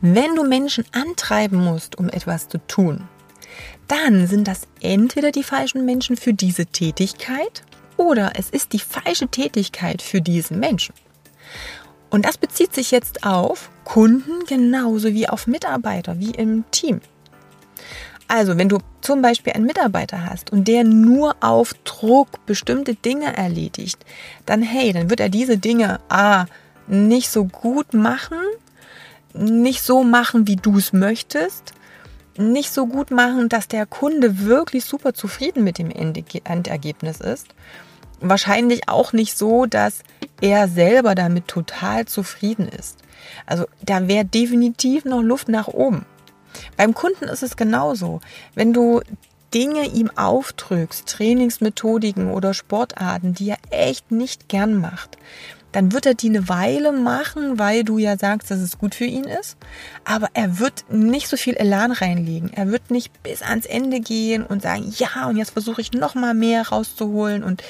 Wenn du Menschen antreiben musst, um etwas zu tun, dann sind das entweder die falschen Menschen für diese Tätigkeit oder es ist die falsche Tätigkeit für diesen Menschen. Und das bezieht sich jetzt auf Kunden genauso wie auf Mitarbeiter, wie im Team. Also, wenn du zum Beispiel einen Mitarbeiter hast und der nur auf Druck bestimmte Dinge erledigt, dann hey, dann wird er diese Dinge A nicht so gut machen, nicht so machen, wie du es möchtest, nicht so gut machen, dass der Kunde wirklich super zufrieden mit dem Endergebnis ist. Wahrscheinlich auch nicht so, dass er selber damit total zufrieden ist. Also da wäre definitiv noch Luft nach oben. Beim Kunden ist es genauso. Wenn du Dinge ihm aufdrückst, Trainingsmethodiken oder Sportarten, die er echt nicht gern macht, dann wird er die eine Weile machen, weil du ja sagst, dass es gut für ihn ist. Aber er wird nicht so viel Elan reinlegen. Er wird nicht bis ans Ende gehen und sagen, ja, und jetzt versuche ich noch mal mehr rauszuholen und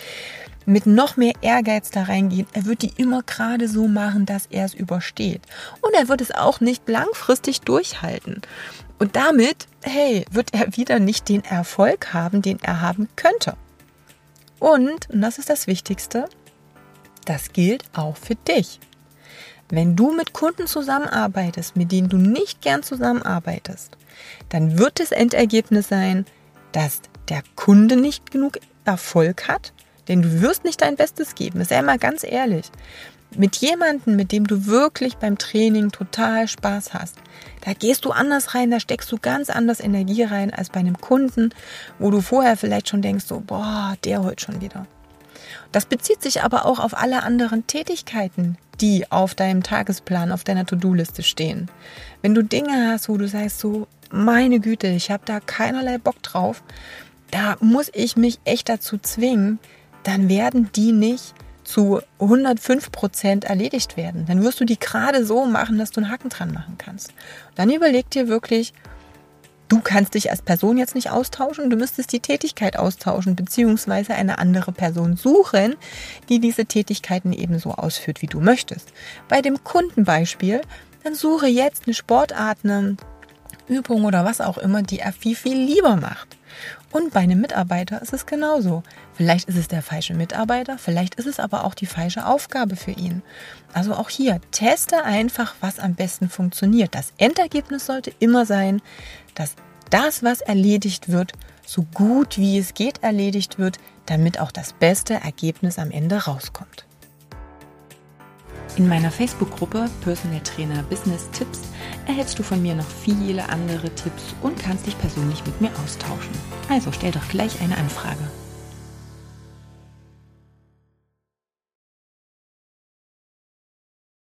mit noch mehr Ehrgeiz da reingehen. Er wird die immer gerade so machen, dass er es übersteht. Und er wird es auch nicht langfristig durchhalten. Und damit, hey, wird er wieder nicht den Erfolg haben, den er haben könnte. Und, und das ist das Wichtigste, das gilt auch für dich. Wenn du mit Kunden zusammenarbeitest, mit denen du nicht gern zusammenarbeitest, dann wird das Endergebnis sein, dass der Kunde nicht genug Erfolg hat denn du wirst nicht dein Bestes geben. Sei mal ganz ehrlich. Mit jemandem, mit dem du wirklich beim Training total Spaß hast, da gehst du anders rein, da steckst du ganz anders Energie rein als bei einem Kunden, wo du vorher vielleicht schon denkst, so, boah, der heute schon wieder. Das bezieht sich aber auch auf alle anderen Tätigkeiten, die auf deinem Tagesplan, auf deiner To-Do-Liste stehen. Wenn du Dinge hast, wo du sagst, so, meine Güte, ich habe da keinerlei Bock drauf, da muss ich mich echt dazu zwingen, dann werden die nicht zu 105 Prozent erledigt werden. Dann wirst du die gerade so machen, dass du einen Haken dran machen kannst. Dann überleg dir wirklich, du kannst dich als Person jetzt nicht austauschen, du müsstest die Tätigkeit austauschen, beziehungsweise eine andere Person suchen, die diese Tätigkeiten ebenso ausführt, wie du möchtest. Bei dem Kundenbeispiel, dann suche jetzt eine Sportart, eine Übung oder was auch immer, die er viel, viel lieber macht. Und bei einem Mitarbeiter ist es genauso. Vielleicht ist es der falsche Mitarbeiter, vielleicht ist es aber auch die falsche Aufgabe für ihn. Also auch hier, teste einfach, was am besten funktioniert. Das Endergebnis sollte immer sein, dass das, was erledigt wird, so gut wie es geht erledigt wird, damit auch das beste Ergebnis am Ende rauskommt. In meiner Facebook-Gruppe Personal Trainer Business Tipps erhältst du von mir noch viele andere Tipps und kannst dich persönlich mit mir austauschen. Also stell doch gleich eine Anfrage.